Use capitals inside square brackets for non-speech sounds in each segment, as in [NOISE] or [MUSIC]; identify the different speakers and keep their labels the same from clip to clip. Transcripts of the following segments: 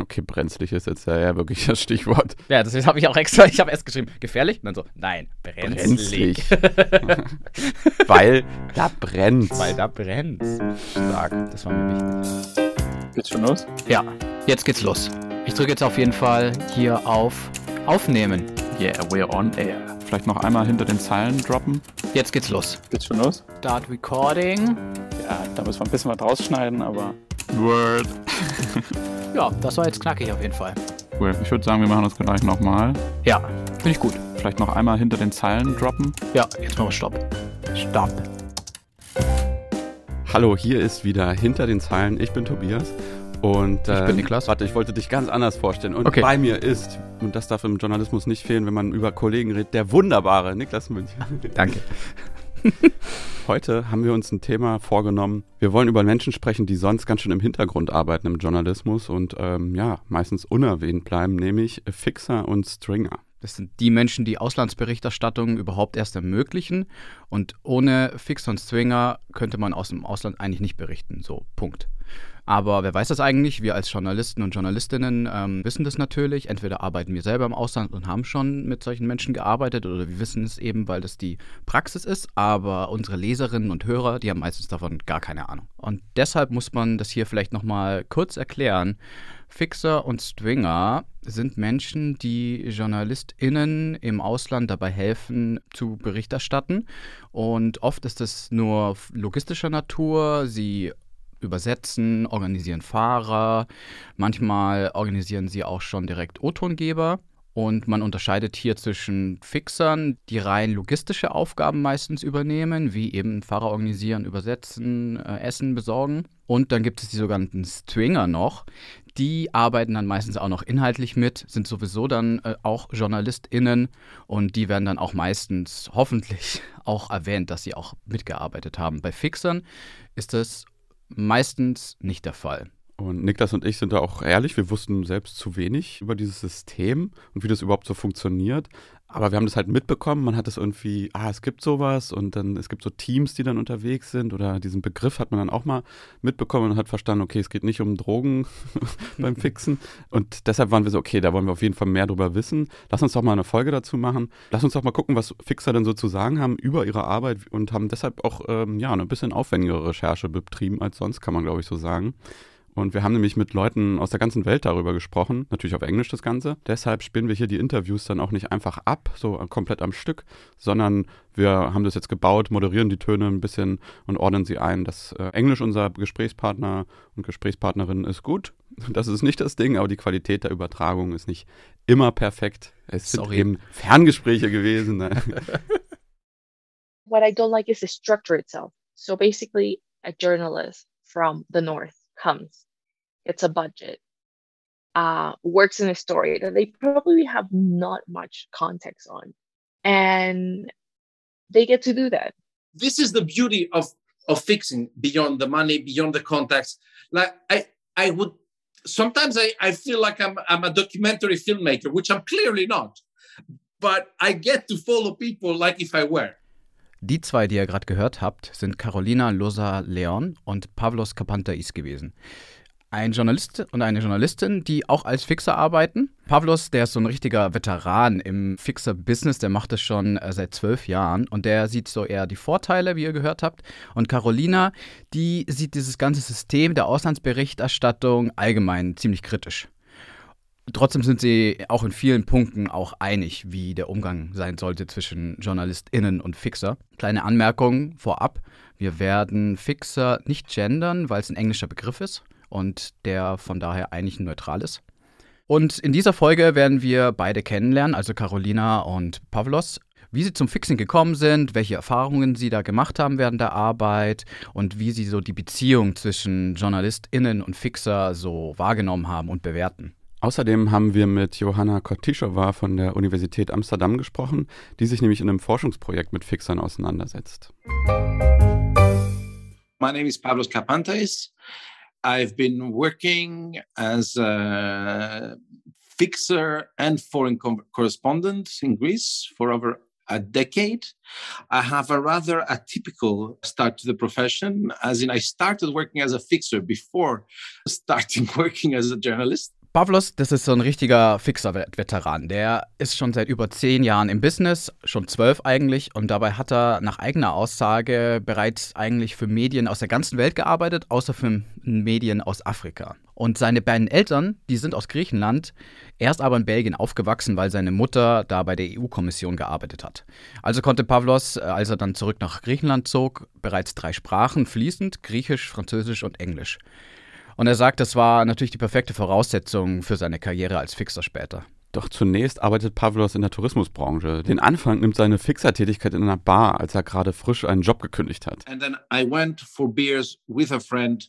Speaker 1: Okay, brenzlig ist jetzt ja, ja wirklich das Stichwort.
Speaker 2: Ja, deswegen habe ich auch extra, ich habe erst geschrieben, gefährlich? Und dann so, nein, brenzlig. brenzlig. [LAUGHS]
Speaker 1: Weil da brennt.
Speaker 2: Weil da brennt. Stark, das war mir wichtig.
Speaker 3: Geht's schon los?
Speaker 2: Ja, jetzt geht's los. Ich drücke jetzt auf jeden Fall hier auf Aufnehmen.
Speaker 1: Yeah, we're on air. Vielleicht noch einmal hinter den Zeilen droppen.
Speaker 2: Jetzt geht's los.
Speaker 3: Geht's schon los?
Speaker 2: Start Recording.
Speaker 3: Ja, da müssen wir ein bisschen was rausschneiden, aber.
Speaker 1: Word. [LAUGHS]
Speaker 2: ja, das war jetzt knackig auf jeden Fall.
Speaker 1: Cool. Ich würde sagen, wir machen das gleich nochmal.
Speaker 2: Ja, finde ich gut.
Speaker 1: Vielleicht noch einmal hinter den Zeilen droppen.
Speaker 2: Ja, jetzt machen wir Stopp. Stopp.
Speaker 1: Hallo, hier ist wieder hinter den Zeilen. Ich bin Tobias. Und,
Speaker 2: äh, ich bin ähm, Niklas.
Speaker 1: Warte, ich wollte dich ganz anders vorstellen. Und okay. bei mir ist, und das darf im Journalismus nicht fehlen, wenn man über Kollegen redet, der wunderbare Niklas München.
Speaker 2: Danke. [LAUGHS] [LAUGHS]
Speaker 1: Heute haben wir uns ein Thema vorgenommen. Wir wollen über Menschen sprechen, die sonst ganz schön im Hintergrund arbeiten im Journalismus und ähm, ja, meistens unerwähnt bleiben, nämlich Fixer und Stringer.
Speaker 2: Das sind die Menschen, die Auslandsberichterstattung überhaupt erst ermöglichen. Und ohne Fixer und Stringer könnte man aus dem Ausland eigentlich nicht berichten. So, Punkt. Aber wer weiß das eigentlich? Wir als Journalisten und Journalistinnen ähm, wissen das natürlich. Entweder arbeiten wir selber im Ausland und haben schon mit solchen Menschen gearbeitet oder wir wissen es eben, weil das die Praxis ist. Aber unsere Leserinnen und Hörer, die haben meistens davon gar keine Ahnung. Und deshalb muss man das hier vielleicht nochmal kurz erklären. Fixer und Stringer sind Menschen, die JournalistInnen im Ausland dabei helfen, zu Bericht erstatten. Und oft ist es nur logistischer Natur. Sie übersetzen, organisieren Fahrer, manchmal organisieren sie auch schon direkt O-Tongeber. Und man unterscheidet hier zwischen Fixern, die rein logistische Aufgaben meistens übernehmen, wie eben Fahrer organisieren, übersetzen, äh, Essen besorgen. Und dann gibt es die sogenannten Stringer noch. Die arbeiten dann meistens auch noch inhaltlich mit, sind sowieso dann äh, auch JournalistInnen und die werden dann auch meistens hoffentlich [LAUGHS] auch erwähnt, dass sie auch mitgearbeitet haben. Bei Fixern ist es meistens nicht der Fall.
Speaker 1: Und Niklas und ich sind da auch ehrlich, wir wussten selbst zu wenig über dieses System und wie das überhaupt so funktioniert. Aber wir haben das halt mitbekommen, man hat das irgendwie, ah, es gibt sowas und dann, es gibt so Teams, die dann unterwegs sind oder diesen Begriff hat man dann auch mal mitbekommen und hat verstanden, okay, es geht nicht um Drogen [LAUGHS] beim Fixen. Und deshalb waren wir so, okay, da wollen wir auf jeden Fall mehr drüber wissen. Lass uns doch mal eine Folge dazu machen. Lass uns doch mal gucken, was Fixer denn so zu sagen haben über ihre Arbeit und haben deshalb auch, ähm, ja, eine bisschen aufwendigere Recherche betrieben als sonst, kann man glaube ich so sagen. Und wir haben nämlich mit Leuten aus der ganzen Welt darüber gesprochen, natürlich auf Englisch das Ganze. Deshalb spielen wir hier die Interviews dann auch nicht einfach ab, so komplett am Stück, sondern wir haben das jetzt gebaut, moderieren die Töne ein bisschen und ordnen sie ein. Das äh, Englisch unser Gesprächspartner und Gesprächspartnerin ist gut. [LAUGHS] Das ist nicht das Ding, aber die Qualität der Übertragung ist nicht immer perfekt. Es sind Sorry. eben Ferngespräche gewesen. Ne? [LAUGHS]
Speaker 4: What I don't like is the structure itself. So basically, a journalist from the north comes it's a budget, uh, works in a story that they probably have not much context on. And they get to do that.
Speaker 5: This is the beauty of of fixing beyond the money, beyond the context. Like I I would sometimes I, I feel like I'm I'm a documentary filmmaker, which I'm clearly not. But I get to follow people like if I were.
Speaker 2: Die zwei, die ihr gerade gehört habt, sind Carolina Loza Leon und Pavlos Kapantais gewesen. Ein Journalist und eine Journalistin, die auch als Fixer arbeiten. Pavlos, der ist so ein richtiger Veteran im Fixer-Business, der macht das schon äh, seit zwölf Jahren und der sieht so eher die Vorteile, wie ihr gehört habt. Und Carolina, die sieht dieses ganze System der Auslandsberichterstattung allgemein ziemlich kritisch. Trotzdem sind sie auch in vielen Punkten auch einig, wie der Umgang sein sollte zwischen JournalistInnen und Fixer. Kleine Anmerkung vorab: Wir werden Fixer nicht gendern, weil es ein englischer Begriff ist und der von daher eigentlich neutral ist. Und in dieser Folge werden wir beide kennenlernen, also Carolina und Pavlos, wie sie zum Fixing gekommen sind, welche Erfahrungen sie da gemacht haben während der Arbeit und wie sie so die Beziehung zwischen JournalistInnen und Fixer so wahrgenommen haben und bewerten.
Speaker 1: Außerdem haben wir mit Johanna Kotischowa von der Universität Amsterdam gesprochen, die sich nämlich in einem Forschungsprojekt mit Fixern auseinandersetzt.
Speaker 5: My name is Pavlos Kapantais. I've been working as a fixer and foreign co- correspondent in Greece for over a decade. I have a rather atypical start to the profession, as in, I started working as a fixer before starting [LAUGHS] working as a journalist.
Speaker 2: Pavlos, das ist so ein richtiger Fixer-Veteran. Der ist schon seit über zehn Jahren im Business, schon zwölf eigentlich, und dabei hat er nach eigener Aussage bereits eigentlich für Medien aus der ganzen Welt gearbeitet, außer für Medien aus Afrika. Und seine beiden Eltern, die sind aus Griechenland, erst aber in Belgien aufgewachsen, weil seine Mutter da bei der EU-Kommission gearbeitet hat. Also konnte Pavlos, äh, als er dann zurück nach Griechenland zog, bereits drei Sprachen fließend, Griechisch, Französisch und Englisch. Und er sagt, das war natürlich die perfekte Voraussetzung für seine Karriere als Fixer später.
Speaker 1: Doch zunächst arbeitet Pavlos in der Tourismusbranche. Den Anfang nimmt seine Fixertätigkeit in einer Bar, als er gerade frisch einen Job gekündigt hat.
Speaker 5: And then I went for beers with a friend,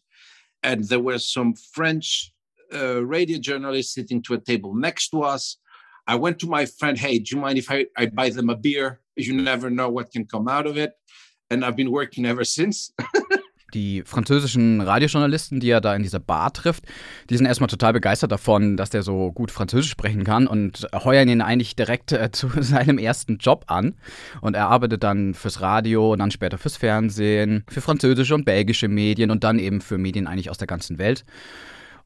Speaker 5: and there were some French uh, radio journalists sitting to a table next to us. I went to my friend, hey, do you mind if I, I buy them a beer? You never know what can come out of it. And I've been working ever since. [LAUGHS]
Speaker 2: Die französischen Radiojournalisten, die er da in dieser Bar trifft, die sind erstmal total begeistert davon, dass der so gut Französisch sprechen kann und heuern ihn eigentlich direkt äh, [LAUGHS] zu seinem ersten Job an. Und er arbeitet dann fürs Radio und dann später fürs Fernsehen, für französische und belgische Medien und dann eben für Medien eigentlich aus der ganzen Welt.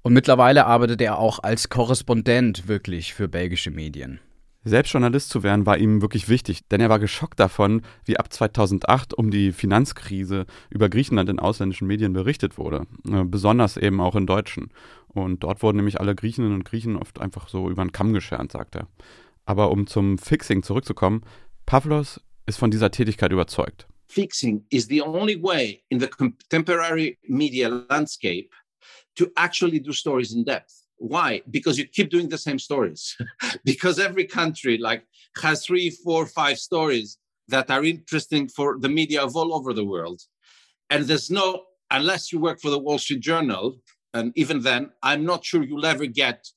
Speaker 2: Und mittlerweile arbeitet er auch als Korrespondent wirklich für belgische Medien.
Speaker 1: Selbst Journalist zu werden war ihm wirklich wichtig, denn er war geschockt davon, wie ab 2008 um die Finanzkrise über Griechenland in ausländischen Medien berichtet wurde, äh, besonders eben auch in deutschen. Und dort wurden nämlich alle Griechinnen und Griechen oft einfach so über den Kamm geschert, sagt er. Aber um zum Fixing zurückzukommen, Pavlos ist von dieser Tätigkeit überzeugt.
Speaker 5: Fixing is the only way in the contemporary media landscape to actually do stories in depth. Why? Because you keep doing the same stories. [LAUGHS] because every country like has three, four, five stories that are interesting for the media of all over the world. And there's no, unless you work for the Wall Street Journal, and even then, I'm not sure you'll ever get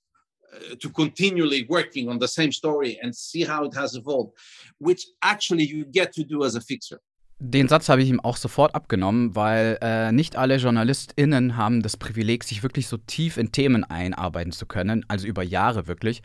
Speaker 5: uh, to continually working on the same story and see how it has evolved, which actually you get to do as a fixer.
Speaker 2: Den Satz habe ich ihm auch sofort abgenommen, weil äh, nicht alle JournalistInnen haben das Privileg, sich wirklich so tief in Themen einarbeiten zu können, also über Jahre wirklich.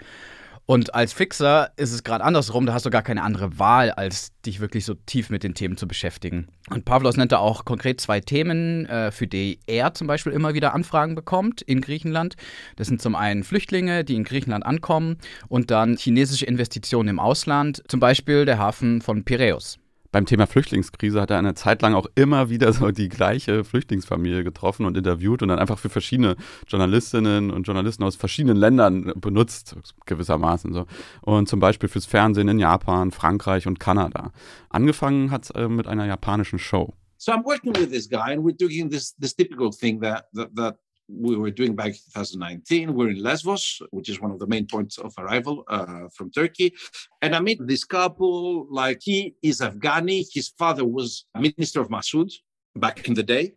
Speaker 2: Und als Fixer ist es gerade andersrum, da hast du gar keine andere Wahl, als dich wirklich so tief mit den Themen zu beschäftigen. Und Pavlos nennt da auch konkret zwei Themen, äh, für die er zum Beispiel immer wieder Anfragen bekommt in Griechenland. Das sind zum einen Flüchtlinge, die in Griechenland ankommen und dann chinesische Investitionen im Ausland, zum Beispiel der Hafen von Piräus
Speaker 1: beim Thema Flüchtlingskrise hat er eine Zeit lang auch immer wieder so die gleiche Flüchtlingsfamilie getroffen und interviewt und dann einfach für verschiedene Journalistinnen und Journalisten aus verschiedenen Ländern benutzt, gewissermaßen so. Und zum Beispiel fürs Fernsehen in Japan, Frankreich und Kanada. Angefangen hat es äh, mit einer japanischen Show.
Speaker 5: So I'm working with this guy and we're doing this this typical thing that that, that we were doing back in 2019. We're in Lesbos, which is one of the main points of arrival uh, from Turkey. And I meet this couple, like he is Afghani. His father was Minister of Massoud back in the day.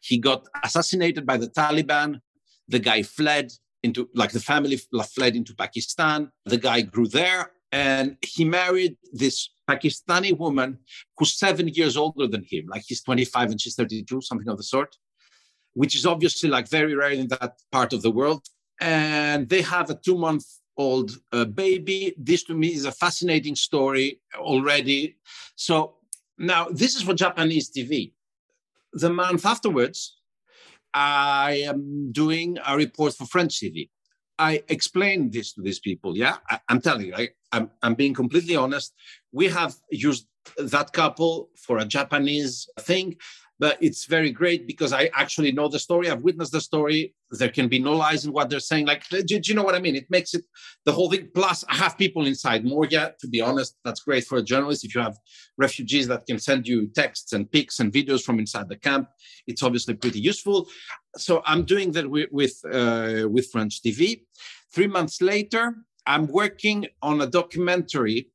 Speaker 5: He got assassinated by the Taliban. The guy fled into, like the family fled into Pakistan. The guy grew there and he married this Pakistani woman who's seven years older than him. Like he's 25 and she's 32, something of the sort which is obviously like very rare in that part of the world. And they have a two month old uh, baby. This to me is a fascinating story already. So now this is for Japanese TV. The month afterwards, I am doing a report for French TV. I explained this to these people. Yeah, I, am telling you, I, I'm, I'm being completely honest. We have used that couple for a Japanese thing but it's very great because I actually know the story. I've witnessed the story. There can be no lies in what they're saying. Like, do, do you know what I mean? It makes it the whole thing. Plus, I have people inside. Moria, to be honest, that's great for a journalist. If you have refugees that can send you texts and pics and videos from inside the camp, it's obviously pretty useful. So I'm doing that with with, uh, with French TV. Three months later, I'm working on a documentary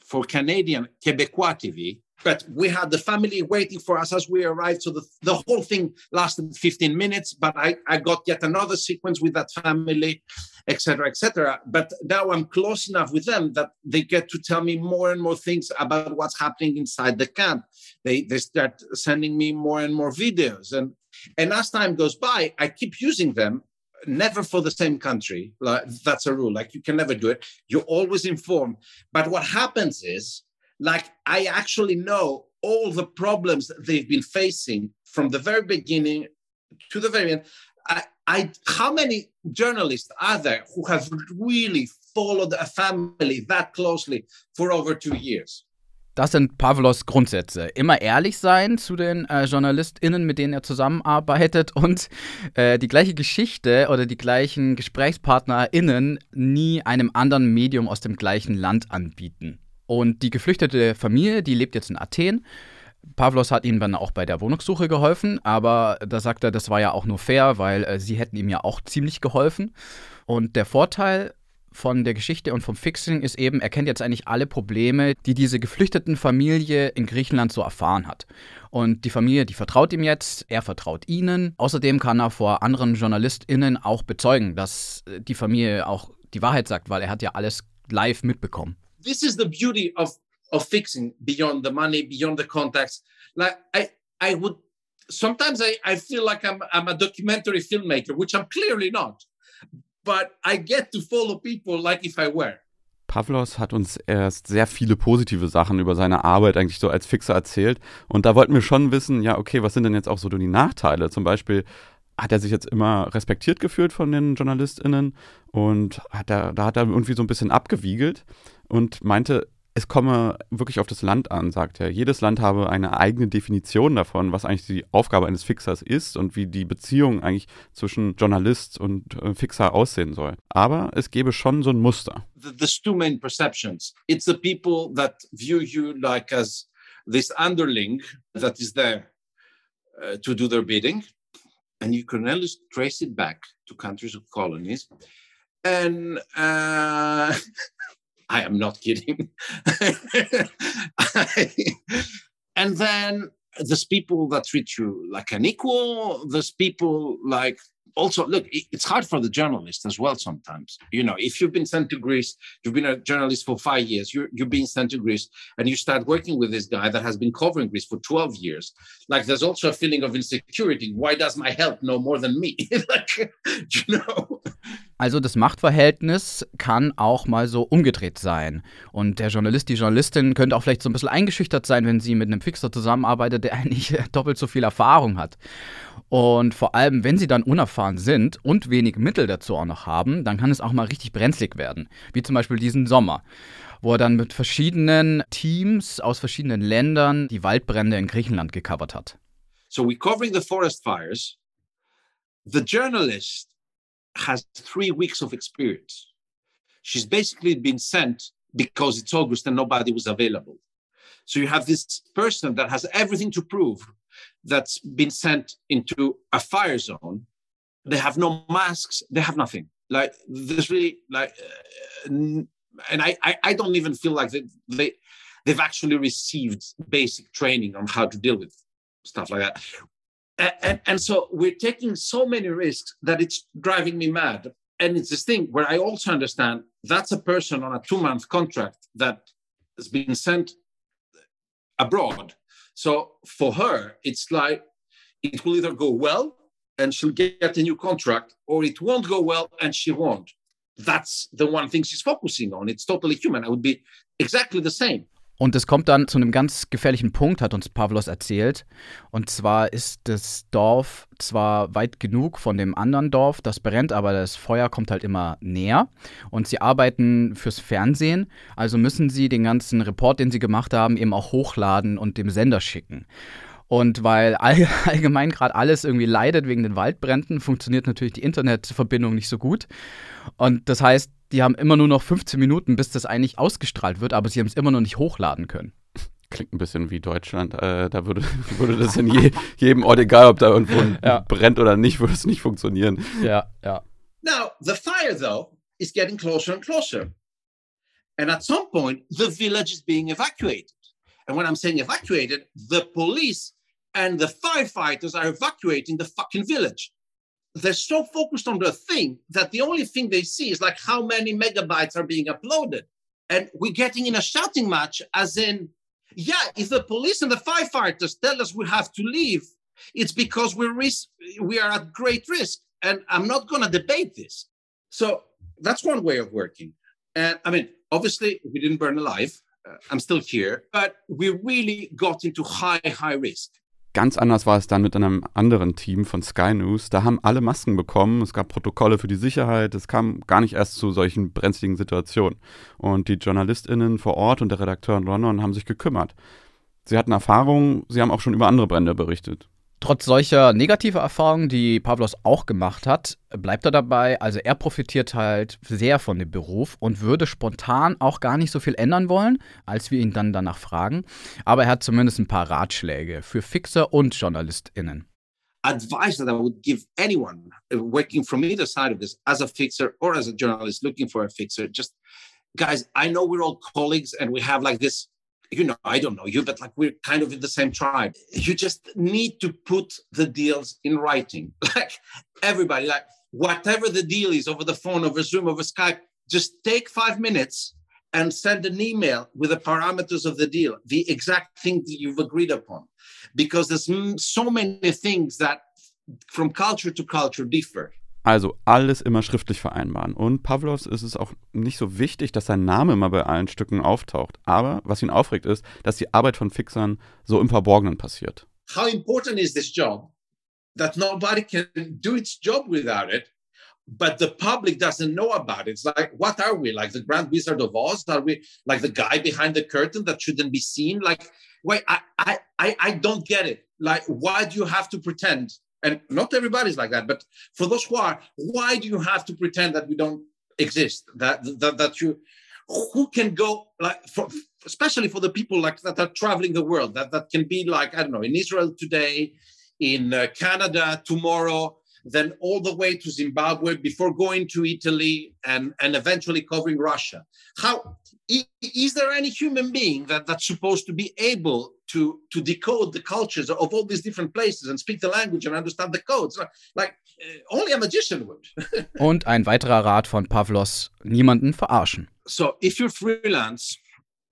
Speaker 5: for Canadian Quebecois TV but we had the family waiting for us as we arrived. So the, the whole thing lasted 15 minutes, but I, I got yet another sequence with that family, etc., etc. But now I'm close enough with them that they get to tell me more and more things about what's happening inside the camp. They, they start sending me more and more videos. And, and as time goes by, I keep using them never for the same country. Like, that's a rule. Like you can never do it. You're always informed. But what happens is like I actually know all the problems they've been facing from the very beginning to the very end. I, I, how many journalists are there who have really followed a family that closely for over two years?
Speaker 2: Das sind Pavlos Grundsätze. Immer ehrlich sein zu den äh, JournalistInnen, mit denen er zusammenarbeitet und äh, die gleiche Geschichte oder die gleichen GesprächspartnerInnen nie einem anderen Medium aus dem gleichen Land anbieten. Und die geflüchtete Familie, die lebt jetzt in Athen. Pavlos hat ihnen dann auch bei der Wohnungssuche geholfen, aber da sagt er, das war ja auch nur fair, weil äh, sie hätten ihm ja auch ziemlich geholfen. Und der Vorteil von der Geschichte und vom Fixing ist eben, er kennt jetzt eigentlich alle Probleme, die diese geflüchteten Familie in Griechenland so erfahren hat. Und die Familie, die vertraut ihm jetzt, er vertraut ihnen. Außerdem kann er vor anderen JournalistInnen auch bezeugen, dass äh, die Familie auch die Wahrheit sagt, weil er hat ja alles live mitbekommen.
Speaker 5: This is the beauty of, of fixing beyond the money, beyond the contacts. Like I, I would sometimes I, I feel like I'm, I'm a documentary filmmaker, which I'm clearly not. but I get to follow people like if I were.
Speaker 1: Pavlos hat uns erst sehr viele positive Sachen über seine Arbeit eigentlich so als Fixer erzählt. Und da wollten wir schon wissen, ja, okay, was sind denn jetzt auch so die Nachteile? Zum Beispiel hat er sich jetzt immer respektiert gefühlt von den JournalistInnen und hat er, da hat er irgendwie so ein bisschen abgewiegelt und meinte, es komme wirklich auf das Land an, sagt er. Jedes Land habe eine eigene Definition davon, was eigentlich die Aufgabe eines Fixers ist und wie die Beziehung eigentlich zwischen Journalist und äh, Fixer aussehen soll. Aber es gäbe schon so ein Muster.
Speaker 5: There's two main perceptions. It's the people that view you like as this underling that is there uh, to do their bidding. And you can always trace it back to countries of colonies. And uh, [LAUGHS] I am not kidding. [LAUGHS] and then there's people that treat you like an equal. There's people like also look it's hard for the journalist as well sometimes. You know if you've been sent to greece you've been a journalist for five years you're, you're being sent to greece and you start working with this guy that has been covering greece for 12 years like there's also a feeling of insecurity. Why does my help know more than me? [LAUGHS] Like, [LAUGHS] you know
Speaker 2: Also das Machtverhältnis kann auch mal so umgedreht sein. Und der Journalist, die Journalistin könnte auch vielleicht so ein bisschen eingeschüchtert sein, wenn sie mit einem Fixer zusammenarbeitet, der [LAUGHS] eigentlich doppelt so viel Erfahrung hat. Und vor allem, wenn sie dann unerfahren sind und wenig Mittel dazu auch noch haben, dann kann es auch mal richtig brenzlig werden. Wie zum Beispiel diesen Sommer, wo er dann mit verschiedenen Teams aus verschiedenen Ländern die Waldbrände in Griechenland gecovert hat.
Speaker 5: So we're covering the forest fires. The journalist has three weeks of experience. She's basically been sent because it's August and nobody was available. So you have this person that has everything to prove that's been sent into a fire zone. They have no masks. They have nothing. Like there's really like, uh, and I, I, I don't even feel like they, they they've actually received basic training on how to deal with stuff like that. And, and, so we're taking so many risks that it's driving me mad. And it's this thing where I also understand that's a person on a two month contract that has been sent abroad so for her, it's like it will either go well and she'll get a new contract, or it won't go well and she won't. That's the one thing she's focusing on. It's totally human. I would be exactly the same.
Speaker 2: Und es kommt dann zu einem ganz gefährlichen Punkt, hat uns Pavlos erzählt. Und zwar ist das Dorf zwar weit genug von dem anderen Dorf, das brennt, aber das Feuer kommt halt immer näher. Und sie arbeiten fürs Fernsehen, also müssen sie den ganzen Report, den sie gemacht haben, eben auch hochladen und dem Sender schicken. Und weil [LAUGHS] allgemein gerade alles irgendwie leidet wegen den Waldbränden, funktioniert natürlich die Internetverbindung nicht so gut. Und das heißt, die haben immer nur noch 15 Minuten, bis das eigentlich ausgestrahlt wird, aber sie haben es immer noch nicht hochladen können.
Speaker 1: Klingt ein bisschen wie Deutschland. Äh, da würde, [LAUGHS] würde das in je, jedem Ort, egal ob da irgendwo ja. brennt oder nicht, würde es nicht funktionieren.
Speaker 2: Ja, ja.
Speaker 5: Now, the fire, though, is getting closer and closer. And at some point, the village is being evacuated. And when I'm saying evacuated, the police and the firefighters are evacuating the fucking village. They're so focused on the thing that the only thing they see is like how many megabytes are being uploaded. And we're getting in a shouting match, as in, yeah, if the police and the firefighters tell us we have to leave, it's because we're ris- we are at great risk. And I'm not going to debate this. So that's one way of working. And I mean, obviously, we didn't burn alive. Uh, I'm still here, but we really got into high, high risk.
Speaker 1: Ganz anders war es dann mit einem anderen Team von Sky News. Da haben alle Masken bekommen, es gab Protokolle für die Sicherheit, es kam gar nicht erst zu solchen brenzligen Situationen. Und die JournalistInnen vor Ort und der Redakteur in London haben sich gekümmert. Sie hatten Erfahrung, sie haben auch schon über andere Brände berichtet.
Speaker 2: Trotz solcher negativer Erfahrungen, die Pavlos auch gemacht hat, bleibt er dabei. Also er profitiert halt sehr von dem Beruf und würde spontan auch gar nicht so viel ändern wollen, als wir ihn dann danach fragen. Aber er hat zumindest ein paar Ratschläge für Fixer und JournalistInnen.
Speaker 5: Advice that I would give anyone working from either side of this, as a fixer or as a journalist looking for a fixer, just guys, I know we're all colleagues and we have like this you know, I don't know you, but like we're kind of in the same tribe. You just need to put the deals in writing. [LAUGHS] Like everybody, like whatever the deal is over the phone, over Zoom, over Skype, just take five minutes and send an email with the parameters of the deal, the exact thing that you've agreed upon. Because there's so many things that from culture to culture differ.
Speaker 1: Also alles immer schriftlich vereinbaren. Und Pavlos ist es auch nicht so wichtig, dass sein Name immer bei allen Stücken auftaucht. Aber was ihn aufregt, ist, dass die Arbeit von Fixern so im Verborgenen passiert.
Speaker 5: How important is this job that nobody can do its job without it? But the public doesn't know about it. It's like, what are we? Like the Grand Wizard of Oz? Are we like the guy behind the curtain that shouldn't be seen? Like, wait, I, I, I, I don't get it. Like, why do you have to pretend and not everybody's like that but for those who are why do you have to pretend that we don't exist? That that, that you who can go like for, especially for the people like that are traveling the world that that can be like i don't know in israel today in uh, canada tomorrow then all the way to zimbabwe before going to italy and and eventually covering russia. How is there any human being that that's supposed to be able to to decode the cultures of all these different places and speak the language and understand the codes. Like uh, only a magician would. [LAUGHS]
Speaker 2: Und ein weiterer rat von Pavlos niemanden verarschen.
Speaker 5: So if you're freelance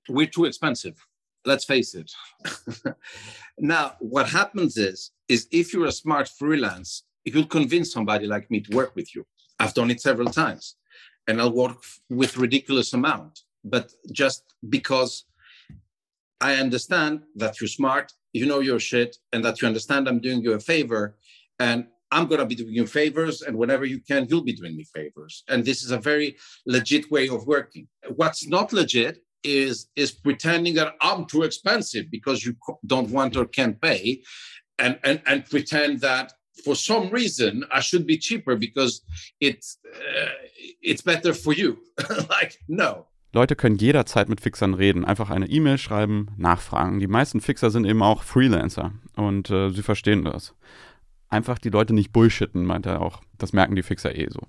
Speaker 5: we're too expensive. Let's face it. [LAUGHS] Now what happens is is if you're a smart freelance you'll convince somebody like me to work with you. I've done it several times and i'll work with ridiculous amount. But just because I understand that you're smart, you know your shit, and that you understand I'm doing you a favor, and I'm going to be doing you favors, and whenever you can, you'll be doing me favors. And this is a very legit way of working. What's not legit is is pretending that I'm too expensive because you don't want or can't pay, and and and pretend that for some reason I should be cheaper because it's uh, it's better for you. [LAUGHS] like no,
Speaker 1: Leute können jederzeit mit Fixern reden, einfach eine E-Mail schreiben, nachfragen. Die meisten Fixer sind eben auch Freelancer und äh, sie verstehen das. Einfach die Leute nicht bullshitten, meint er auch. Das merken die Fixer eh so.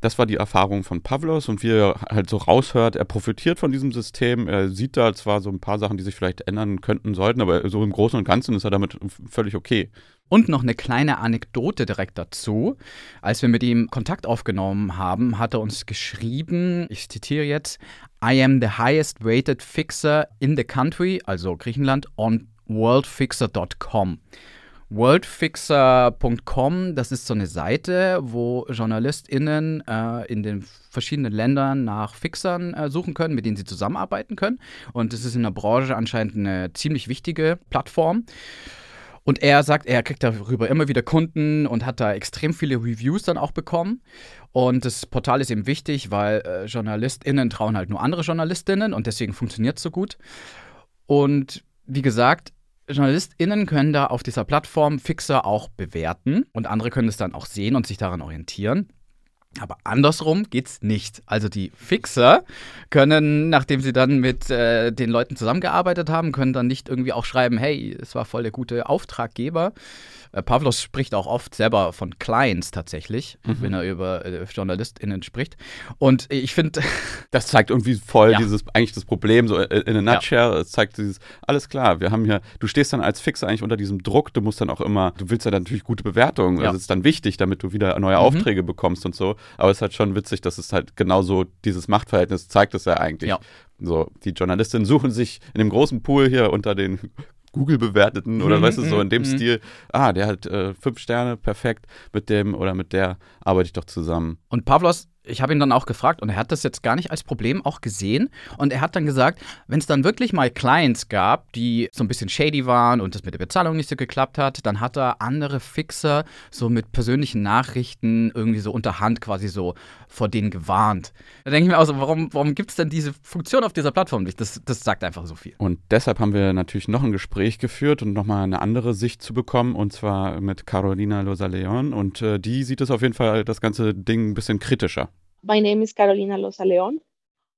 Speaker 1: Das war die Erfahrung von Pavlos und wie er halt so raushört, er profitiert von diesem System. Er sieht da zwar so ein paar Sachen, die sich vielleicht ändern könnten, sollten, aber so im Großen und Ganzen ist er damit völlig okay.
Speaker 2: Und noch eine kleine Anekdote direkt dazu. Als wir mit ihm Kontakt aufgenommen haben, hat er uns geschrieben, ich zitiere jetzt, I am the highest rated fixer in the country, also Griechenland, on worldfixer.com. Worldfixer.com, das ist so eine Seite, wo JournalistInnen äh, in den verschiedenen Ländern nach Fixern äh, suchen können, mit denen sie zusammenarbeiten können. Und das ist in der Branche anscheinend eine ziemlich wichtige Plattform. Und er sagt, er kriegt darüber immer wieder Kunden und hat da extrem viele Reviews dann auch bekommen. Und das Portal ist eben wichtig, weil äh, JournalistInnen trauen halt nur andere JournalistInnen und deswegen funktioniert es so gut. Und wie gesagt, JournalistInnen können da auf dieser Plattform Fixer auch bewerten und andere können es dann auch sehen und sich daran orientieren. Aber andersrum geht's nicht. Also die Fixer können, nachdem sie dann mit äh, den Leuten zusammengearbeitet haben, können dann nicht irgendwie auch schreiben, hey, es war voll der gute Auftraggeber, äh, Pavlos spricht auch oft selber von Clients tatsächlich, mhm. wenn er über äh, JournalistInnen spricht. Und ich finde. [LAUGHS]
Speaker 1: Das zeigt irgendwie voll ja. dieses, eigentlich das Problem, so äh, in a nutshell. Ja. Es zeigt dieses, alles klar, wir haben hier, du stehst dann als Fixer eigentlich unter diesem Druck, du musst dann auch immer, du willst ja dann natürlich gute Bewertungen. Ja. Das ist dann wichtig, damit du wieder neue mhm. Aufträge bekommst und so. Aber es ist halt schon witzig, dass es halt genauso dieses Machtverhältnis zeigt es ja eigentlich. Ja. So, die Journalistinnen suchen sich in dem großen Pool hier unter den Google bewerteten oder mhm, weißt du, so in dem mhm. Stil, ah, der hat äh, fünf Sterne, perfekt, mit dem oder mit der arbeite ich doch zusammen.
Speaker 2: Und Pavlos Ich habe ihn dann auch gefragt und er hat das jetzt gar nicht als Problem auch gesehen. Und er hat dann gesagt, wenn es dann wirklich mal Clients gab, die so ein bisschen shady waren und das mit der Bezahlung nicht so geklappt hat, dann hat er andere Fixer so mit persönlichen Nachrichten irgendwie so unterhand quasi so vor denen gewarnt. Da denke ich mir also, warum, warum gibt es denn diese Funktion auf dieser Plattform nicht? Das, das sagt einfach so viel.
Speaker 1: Und deshalb haben wir natürlich noch ein Gespräch geführt und nochmal eine andere Sicht zu bekommen, und zwar mit Carolina Losa Leon. Und äh, die sieht es auf jeden Fall das ganze Ding ein bisschen kritischer.
Speaker 4: My name is Carolina Losa Leon.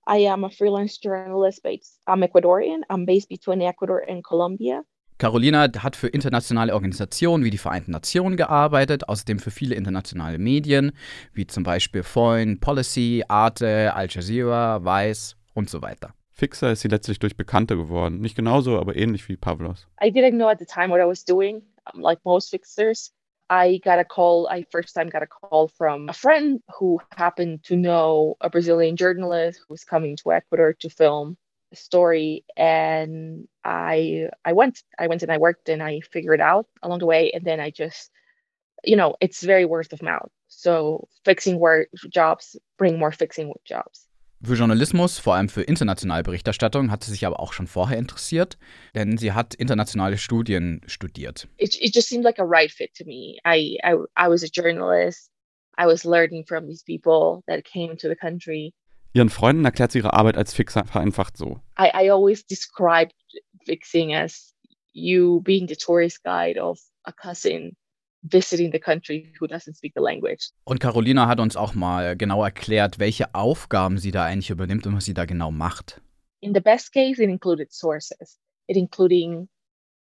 Speaker 4: I am a freelance journalist based. I'm Ecuadorian. I'm based between Ecuador and Colombia.
Speaker 2: Carolina hat für internationale Organisationen wie die Vereinten Nationen gearbeitet, außerdem für viele internationale Medien, wie zum Beispiel Foreign Policy, Arte, Al Jazeera, Vice und so weiter.
Speaker 1: Fixer ist sie letztlich durch Bekannte geworden. Nicht genauso, aber ähnlich wie Pavlos.
Speaker 4: I didn't know at the time what I was doing, like most fixers. I got a call, I first time got a call from a friend who happened to know a Brazilian journalist who was coming to Ecuador to film a story. And I I went I went and I worked and I figured it out along the way. And then I just you know it's very word of mouth. So fixing work jobs bring more fixing work jobs
Speaker 2: Für Journalismus, vor allem für internationale Berichterstattung, hat sie sich aber auch schon vorher interessiert, denn sie hat internationale Studien studiert.
Speaker 4: it, it just seemed like a right fit to me I, I I was a journalist I was learning from these people that came to the country
Speaker 1: Ihren Freunden erklärt sie ihre Arbeit als Fixer vereinfacht so.
Speaker 4: I, I always described fixing as you being the tourist guide of a cousin visiting the country who doesn't speak the language.
Speaker 2: Und Carolina hat uns auch mal genau erklärt, welche Aufgaben sie da eigentlich übernimmt und was sie da genau macht.
Speaker 4: In the best case, it included sources. It including,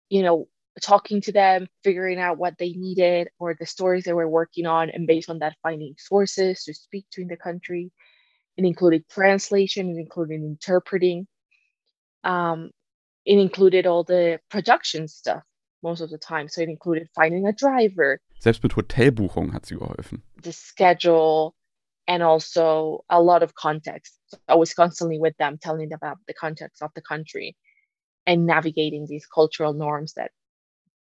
Speaker 4: you know, talking to them, figuring out what they needed or the stories they were working on, and based on that, finding sources to speak to in the country. It included translation. It included interpreting. Um, it included all the production stuff most of the time. So it included finding a driver,
Speaker 1: Selbst mit Hotelbuchungen hat sie geholfen.
Speaker 4: the schedule, and also a lot of context. So I was constantly with them, telling them about the context of the country and navigating these cultural norms that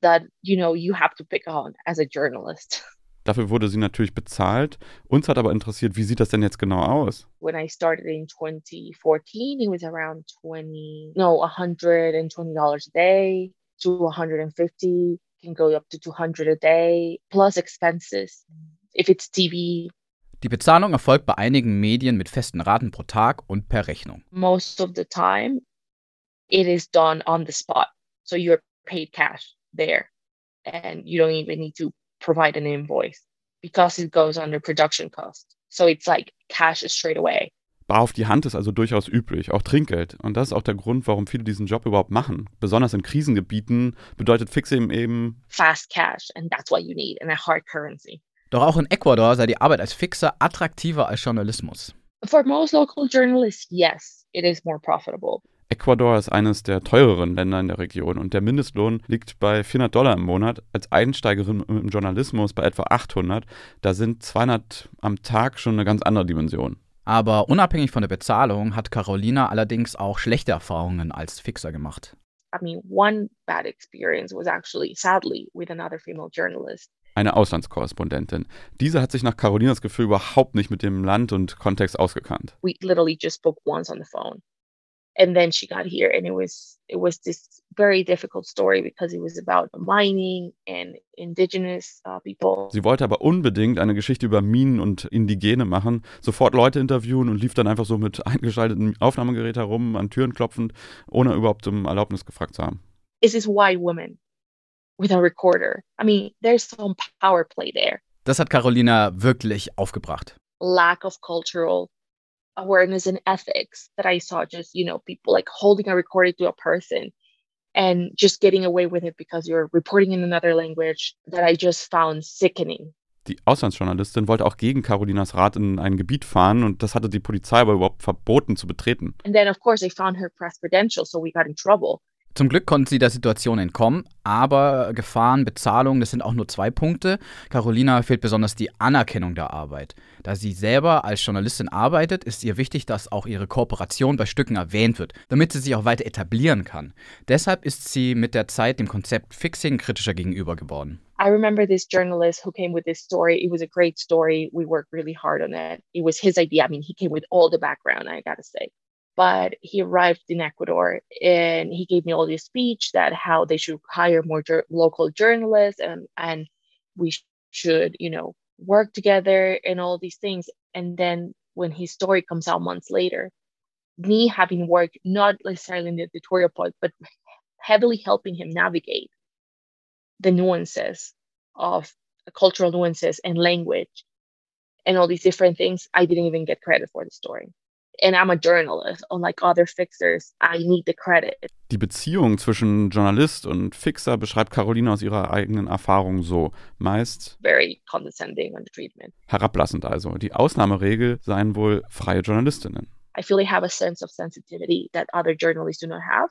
Speaker 4: that you know you have to pick on as a journalist. [LAUGHS]
Speaker 1: Dafür wurde sie natürlich bezahlt. Uns hat aber interessiert, wie sieht das denn jetzt genau aus?
Speaker 4: When I started in 2014, it was around 20, no, 120 dollars a day to 150, can go up to 200 a day plus expenses. If it's TV,
Speaker 2: Die Bezahlung erfolgt bei einigen Medien mit festen Raten pro Tag und per Rechnung.
Speaker 4: most of the time it is done on the spot so you're paid cash there and you don't even need to provide an invoice because it goes under production cost so it's like cash straight away
Speaker 1: Bar auf die Hand ist also durchaus üblich, auch Trinkgeld. Und das ist auch der Grund, warum viele diesen Job überhaupt machen. Besonders in Krisengebieten bedeutet Fixing eben,
Speaker 4: fast cash and that's what you need and a hard currency
Speaker 2: Doch auch in Ecuador sei die Arbeit als Fixer attraktiver als Journalismus.
Speaker 4: for most local journalists yes it is more profitable
Speaker 1: Ecuador ist eines der teureren Länder in der Region und der Mindestlohn liegt bei 400 Dollar im Monat. Als Einsteigerin im Journalismus bei etwa 800. Da sind 200 am Tag schon eine ganz andere Dimension.
Speaker 2: Aber unabhängig von der Bezahlung hat Carolina allerdings auch schlechte Erfahrungen als Fixer gemacht.
Speaker 4: i mean one bad experience was actually sadly with another female journalist
Speaker 1: Eine Auslandskorrespondentin. Diese hat sich nach Carolinas Gefühl überhaupt nicht mit dem Land und Kontext ausgekannt.
Speaker 4: we literally just spoke once on the phone and then she got here and it was it was this very difficult story because it was about mining and indigenous uh, people
Speaker 1: Sie wollte aber unbedingt eine Geschichte über Minen und Indigene machen, sofort Leute interviewen und lief dann einfach so mit [LAUGHS] eingeschaltetem Aufnahmegerät herum, an Türen klopfend, ohne überhaupt um Erlaubnis gefragt zu haben.
Speaker 4: is this white woman with a recorder i mean there's some power play there
Speaker 2: Das hat Carolina wirklich aufgebracht.
Speaker 4: lack of cultural awareness and ethics that i saw just you know people like holding a recording to a person and just getting away with it because you're reporting in another language that i just found sickening
Speaker 1: Die Auslandsjournalistin wollte auch gegen Carolinas Rat in ein Gebiet fahren und das hatte die Polizei aber überhaupt verboten zu betreten.
Speaker 4: And then, of course, they found her press credentials, so we got in trouble.
Speaker 2: Zum Glück konnten sie der Situation entkommen, aber Gefahren, Bezahlung, das sind auch nur zwei Punkte. Carolina fehlt besonders die Anerkennung der Arbeit. Da sie selber als Journalistin arbeitet, ist ihr wichtig, dass auch ihre Kooperation bei Stücken erwähnt wird, damit sie sich auch weiter etablieren kann. Deshalb ist sie mit der Zeit dem Konzept Fixing kritischer gegenüber geworden.
Speaker 4: I remember this journalist who came with this story. It was a great story. We worked really hard on it. It was his idea. I mean, he came with all the background, I gotta say. But he arrived in Ecuador and he gave me all this speech that how they should hire more jur- local journalists and, and we sh- should, you know, work together and all these things. And then when his story comes out months later, me having worked not necessarily in the editorial part, but heavily helping him navigate the nuances of cultural nuances and language and all these different things, I didn't even get credit for the story. And I'm a journalist, unlike other fixers. I need the credit.
Speaker 1: Die Beziehung zwischen Journalist und Fixer beschreibt Caroline aus ihrer eigenen Erfahrung so. Meist
Speaker 4: Very condescending on the treatment.
Speaker 1: herablassend also. Die Ausnahmeregel seien wohl freie Journalistinnen.
Speaker 4: I feel they have a sense of sensitivity that other journalists do not have.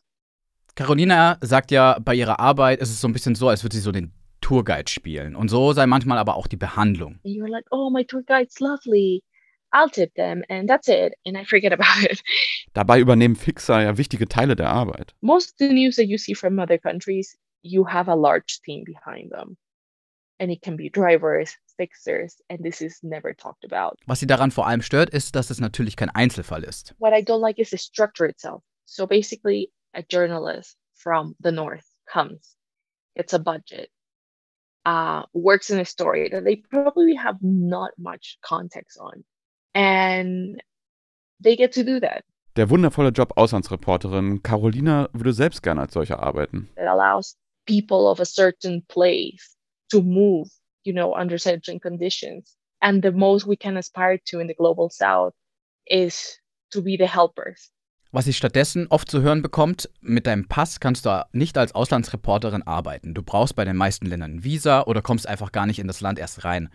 Speaker 2: Carolina sagt ja, bei ihrer Arbeit ist es so ein bisschen so, als würde sie so den Tourguide spielen. Und so sei manchmal aber auch die Behandlung.
Speaker 4: And you're like, oh, my tour guide's lovely. I'll tip them. And that's it. And I forget [LAUGHS] about it.
Speaker 1: Dabei übernehmen Fixer ja wichtige Teile der Arbeit.
Speaker 4: Most of the news that you see from other countries, you have a large team behind them. And it can be drivers, fixers, and this is never talked about.
Speaker 2: Was sie daran vor allem stört, ist, dass es natürlich kein Einzelfall ist.
Speaker 4: What I don't like is the structure itself. So basically, a journalist from the north comes, gets a budget, uh, works in a story that they probably have not much context on, and they get to do that.
Speaker 1: Der wundervolle Job Auslandsreporterin Carolina würde selbst gerne als solcher arbeiten.
Speaker 4: That allows people of a certain place to move, you know, under certain conditions. And the most we can aspire to in the global south is to be the helpers.
Speaker 2: Was sie stattdessen oft zu hören bekommt, mit deinem Pass kannst du nicht als Auslandsreporterin arbeiten. Du brauchst bei den meisten Ländern ein Visa oder kommst einfach gar nicht in das Land erst rein.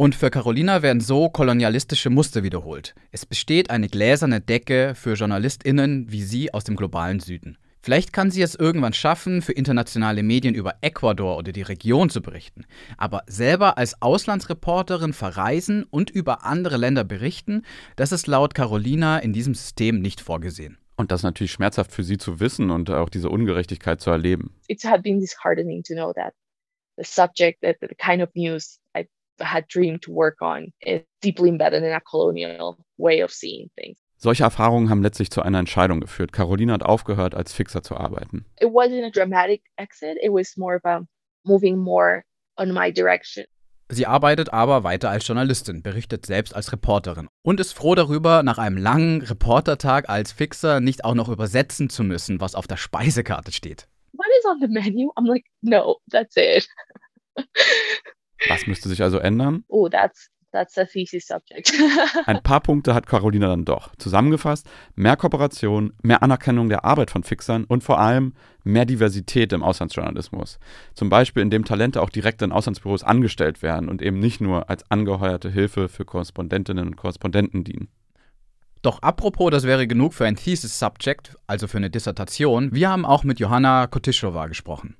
Speaker 2: Und für Carolina werden so kolonialistische Muster wiederholt. Es besteht eine gläserne Decke für JournalistInnen wie sie aus dem globalen Süden. Vielleicht kann sie es irgendwann schaffen, für internationale Medien über Ecuador oder die Region zu berichten. Aber selber als Auslandsreporterin verreisen und über andere Länder berichten, das ist laut Carolina in diesem System nicht vorgesehen.
Speaker 1: Und das ist natürlich schmerzhaft für sie zu wissen und auch diese Ungerechtigkeit zu erleben.
Speaker 4: It had been disheartening to know that the subject, that the kind of news had dreamed to work on, is deeply embedded in a colonial way of seeing things.
Speaker 1: Solche Erfahrungen haben letztlich zu einer Entscheidung geführt. Carolina hat aufgehört, als Fixer zu arbeiten.
Speaker 4: It wasn't a dramatic exit, it was more of a moving more on my direction.
Speaker 2: Sie arbeitet aber weiter als Journalistin, berichtet selbst als Reporterin und ist froh darüber, nach einem langen Reportertag als Fixer nicht auch noch übersetzen zu müssen, was auf der Speisekarte steht.
Speaker 4: What is on the menu? I'm like, no, that's it. [LAUGHS]
Speaker 1: Was müsste sich also ändern?
Speaker 4: oh, that's that's a thesis subject. [LAUGHS]
Speaker 1: Ein paar Punkte hat Carolina dann doch. Zusammengefasst, mehr Kooperation, mehr Anerkennung der Arbeit von Fixern und vor allem mehr Diversität im Auslandsjournalismus. Zum Beispiel, indem Talente auch direkt in Auslandsbüros angestellt werden und eben nicht nur als angeheuerte Hilfe für Korrespondentinnen und Korrespondenten dienen.
Speaker 2: Doch apropos, das wäre genug für ein Thesis Subject, also für eine Dissertation. Wir haben auch mit Johanna Kotischova gesprochen.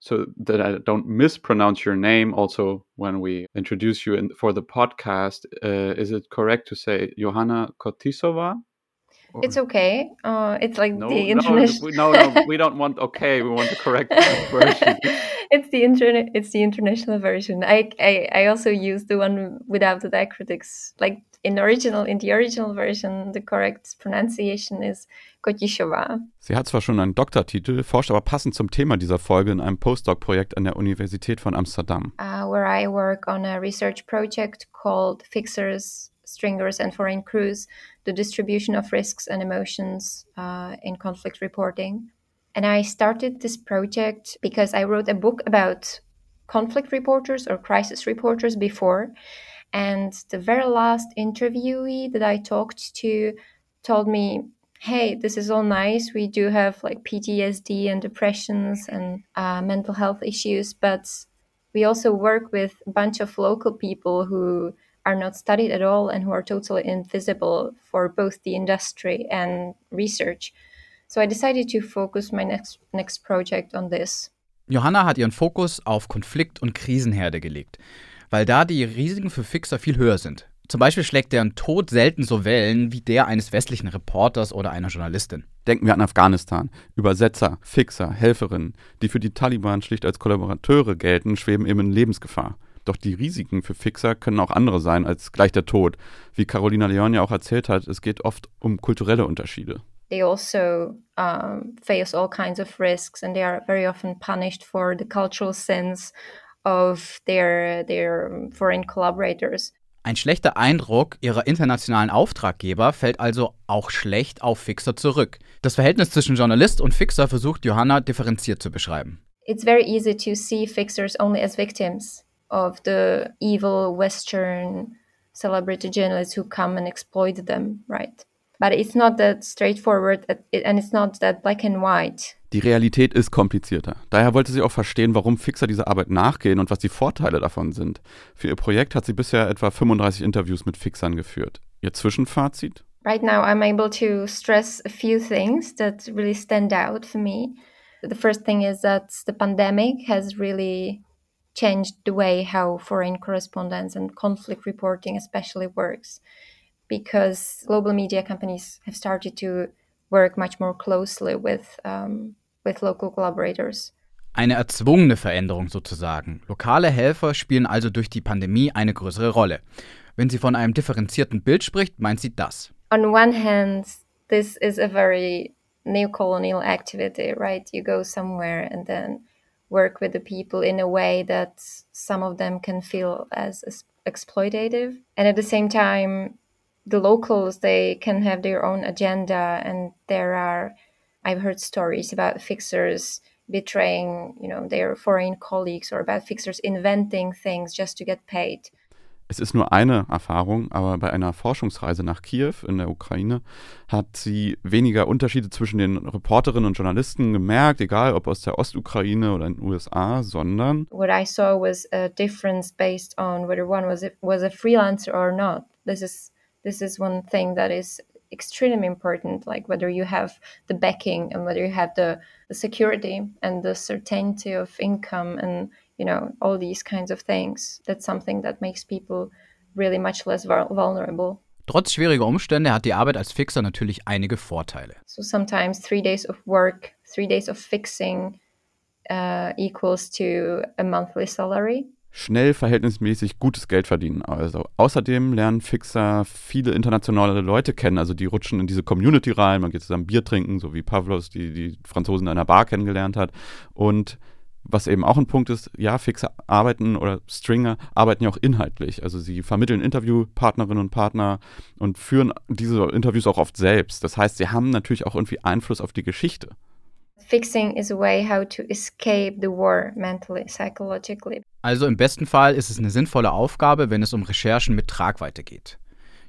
Speaker 1: So that I don't mispronounce your name also when we introduce you in, for the podcast, uh, is it correct to say Johanna Kotisova? Or-
Speaker 6: It's okay. Uh, it's like
Speaker 1: No,
Speaker 6: the
Speaker 1: no, no, no, we don't want okay, we want the correct [LAUGHS] version.
Speaker 6: it's the internet. It's the international version. I, I I also use the one without the diacritics. Like in original, in the original version, the correct pronunciation is Kotishova.
Speaker 1: Sie hat zwar schon einen Doktortitel, forscht aber passend zum Thema dieser Folge in einem Postdoc-Projekt an der Universität von Amsterdam.
Speaker 6: uh, where I work on a research project called Fixers, Stringers, and Foreign Crews The Distribution of Risks and Emotions uh, in Conflict Reporting. And I started this project because I wrote a book about conflict reporters or crisis reporters before. And the very last interviewee that I talked to told me, hey, this is all nice. We do have like PTSD and depressions and uh, mental health issues, but we also work with a bunch of local people who are not studied at all and who are totally invisible for both the industry and research. So I decided to focus my next next project on this.
Speaker 2: Johanna hat ihren Fokus auf Konflikt- und Krisenherde gelegt, weil da die Risiken für Fixer viel höher sind. Zum Beispiel schlägt deren Tod selten so Wellen wie der eines westlichen Reporters oder einer Journalistin.
Speaker 1: Denken wir an Afghanistan. Übersetzer, Fixer, Helferinnen, die für die Taliban schlicht als Kollaborateure gelten, schweben eben in Lebensgefahr. Doch die Risiken für Fixer können auch andere sein als gleich der Tod. Wie Carolina Leon ja auch erzählt hat, es geht oft um kulturelle Unterschiede.
Speaker 6: They also um, face all kinds of risks and they are very often punished for the cultural sins of their, their foreign collaborators.
Speaker 2: Ein schlechter Eindruck ihrer internationalen Auftraggeber fällt also auch schlecht auf Fixer zurück. Das Verhältnis zwischen Journalist und Fixer versucht Johanna differenziert zu beschreiben.
Speaker 6: It's very easy to see fixers only as victims of the evil Western celebrity journalists who come and exploit them, right? But it's not that straightforward and it's not that black and white.
Speaker 1: Die Realität ist komplizierter. Daher wollte sie auch verstehen, warum Fixer dieser Arbeit nachgehen und was die Vorteile davon sind. Für ihr Projekt hat sie bisher etwa 35 Interviews mit Fixern geführt. Ihr Zwischenfazit?
Speaker 6: Right now I'm able to stress a few things that really stand out for me. The first thing is that the pandemic has really changed the way how foreign correspondence and conflict reporting especially works because global media companies have started to work much more closely with, um, with local collaborators.
Speaker 2: Eine erzwungene Veränderung sozusagen. Lokale Helfer spielen also durch die Pandemie eine größere Rolle. Wenn sie von einem differenzierten Bild spricht, meint sie das.
Speaker 6: On one hand, this is a very neo-colonial activity, right? You go somewhere and then work with the people in a way that some of them can feel as exploitative. And at the same time, the locals they can have their own agenda and there are i've heard stories about fixers betraying you know their foreign colleagues or about fixers inventing things just to get paid
Speaker 1: Es ist nur eine Erfahrung, aber bei einer Forschungsreise nach Kiew in der Ukraine hat sie weniger Unterschiede zwischen den Reporterinnen und Journalisten gemerkt, egal ob aus der Ostukraine oder in den USA, sondern
Speaker 6: What I saw was a difference based on whether one was a, was a freelancer or not. This is this is one thing that is extremely important like whether you have the backing and whether you have the, the security and the certainty of income and you know all these kinds of things. That's something that makes people really much less vulnerable.
Speaker 2: Trotz schwieriger Umstände hat die Arbeit als Fixer natürlich einige Vorteile.
Speaker 6: So sometimes three days of work, three days of fixing uh, equals to a monthly salary
Speaker 1: schnell verhältnismäßig gutes Geld verdienen. Also außerdem lernen Fixer viele internationale Leute kennen. Also die rutschen in diese Community rein, man geht zusammen Bier trinken, so wie Pavlos die, die Franzosen in einer Bar kennengelernt hat. Und was eben auch ein Punkt ist, ja, Fixer arbeiten oder Stringer arbeiten ja auch inhaltlich. Also sie vermitteln Interviewpartnerinnen und Partner und führen diese Interviews auch oft selbst. Das heißt, sie haben natürlich auch irgendwie Einfluss auf die Geschichte.
Speaker 6: Fixing is a way how to escape the war mentally, psychologically.
Speaker 2: Also im besten Fall ist es eine sinnvolle Aufgabe, wenn es um Recherchen mit Tragweite geht.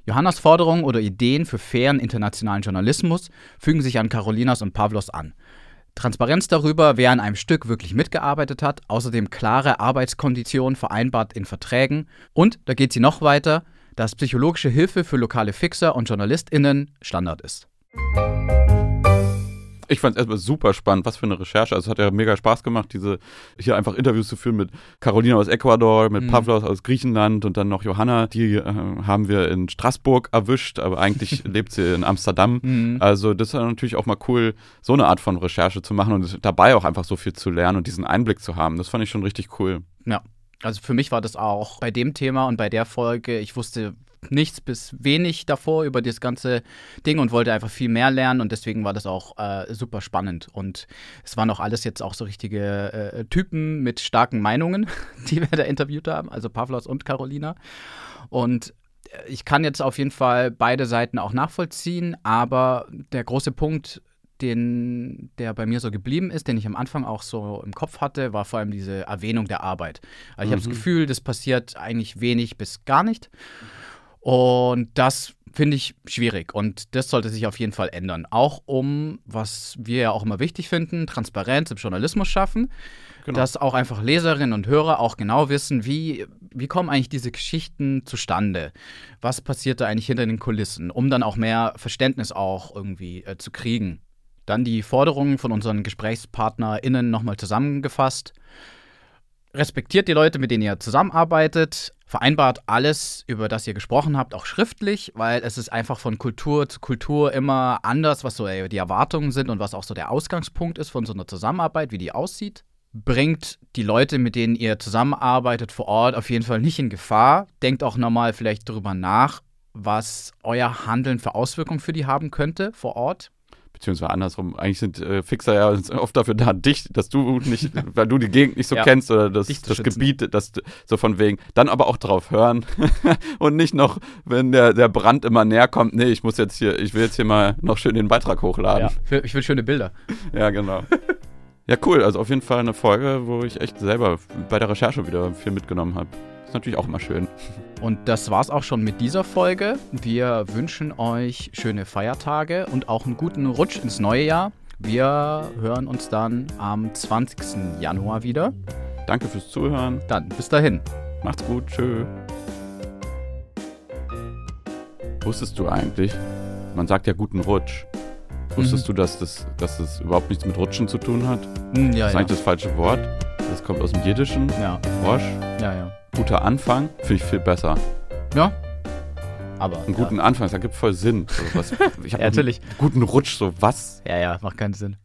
Speaker 2: Johannas Forderungen oder Ideen für fairen internationalen Journalismus fügen sich an Carolinas und Pavlos an. Transparenz darüber, wer an einem Stück wirklich mitgearbeitet hat, außerdem klare Arbeitskonditionen vereinbart in Verträgen und, da geht sie noch weiter, dass psychologische Hilfe für lokale Fixer und JournalistInnen Standard ist.
Speaker 1: Ich fand es erstmal super spannend, was für eine Recherche. Also es hat ja mega Spaß gemacht, diese hier einfach Interviews zu führen mit Carolina aus Ecuador, mit mhm. Pavlos aus Griechenland und dann noch Johanna. Die äh, haben wir in Straßburg erwischt, aber eigentlich [LAUGHS] lebt sie in Amsterdam. Mhm. Also das ist natürlich auch mal cool, so eine Art von Recherche zu machen und dabei auch einfach so viel zu lernen und diesen Einblick zu haben. Das fand ich schon richtig cool.
Speaker 2: Ja. Also für mich war das auch bei dem Thema und bei der Folge, ich wusste nichts bis wenig davor über das ganze Ding und wollte einfach viel mehr lernen und deswegen war das auch äh, super spannend. Und es waren auch alles jetzt auch so richtige äh, Typen mit starken Meinungen, [LAUGHS] die wir da interviewt haben, also Pavlos und Carolina. Und äh, ich kann jetzt auf jeden Fall beide Seiten auch nachvollziehen, aber der große Punkt, den, der bei mir so geblieben ist, den ich am Anfang auch so im Kopf hatte, war vor allem diese Erwähnung der Arbeit. Also ich mhm. habe das Gefühl, das passiert eigentlich wenig bis gar nicht. Und das finde ich schwierig und das sollte sich auf jeden Fall ändern. Auch um, was wir ja auch immer wichtig finden, Transparenz im Journalismus schaffen. Genau. Dass auch einfach Leserinnen und Hörer auch genau wissen, wie, wie kommen eigentlich diese Geschichten zustande? Was passiert da eigentlich hinter den Kulissen, um dann auch mehr Verständnis auch irgendwie äh, zu kriegen. Dann die Forderungen von unseren GesprächspartnerInnen nochmal zusammengefasst. Respektiert die Leute, mit denen ihr zusammenarbeitet, vereinbart alles, über das ihr gesprochen habt, auch schriftlich, weil es ist einfach von Kultur zu Kultur immer anders, was so die Erwartungen sind und was auch so der Ausgangspunkt ist von so einer Zusammenarbeit, wie die aussieht. Bringt die Leute, mit denen ihr zusammenarbeitet vor Ort, auf jeden Fall nicht in Gefahr. Denkt auch nochmal vielleicht darüber nach, was euer Handeln für Auswirkungen für die haben könnte vor Ort
Speaker 1: beziehungsweise andersrum, eigentlich sind äh, Fixer ja [LAUGHS] oft dafür da, dich, dass du nicht, weil du die Gegend nicht so [LAUGHS] ja, kennst oder das, das Gebiet, das so von wegen, dann aber auch drauf hören [LAUGHS] und nicht noch, wenn der, der Brand immer näher kommt, nee, ich muss jetzt hier, ich will jetzt hier mal noch schön den Beitrag hochladen.
Speaker 2: Ja, ich will schöne Bilder.
Speaker 1: Ja, genau. Ja, cool. Also auf jeden Fall eine Folge, wo ich echt selber bei der Recherche wieder viel mitgenommen habe. Ist natürlich auch immer schön.
Speaker 2: Und das war's auch schon mit dieser Folge. Wir wünschen euch schöne Feiertage und auch einen guten Rutsch ins neue Jahr. Wir hören uns dann am 20. Januar wieder.
Speaker 1: Danke fürs Zuhören.
Speaker 2: Dann bis dahin.
Speaker 1: Macht's gut. Tschö. Wusstest du eigentlich, man sagt ja guten Rutsch. Wusstest mhm. du, dass das, dass das überhaupt nichts mit Rutschen zu tun hat?
Speaker 2: Mhm, ja,
Speaker 1: das ist
Speaker 2: ja.
Speaker 1: eigentlich das falsche Wort. Das kommt aus dem Jiddischen.
Speaker 2: Ja.
Speaker 1: Rosch.
Speaker 2: Ja, ja
Speaker 1: guter Anfang finde ich viel besser.
Speaker 2: Ja. Aber.
Speaker 1: Einen guten ja. Anfang, das ergibt voll Sinn. So was, [LAUGHS]
Speaker 2: ich habe ja, einen
Speaker 1: guten Rutsch, so was?
Speaker 2: Ja, ja, macht keinen Sinn.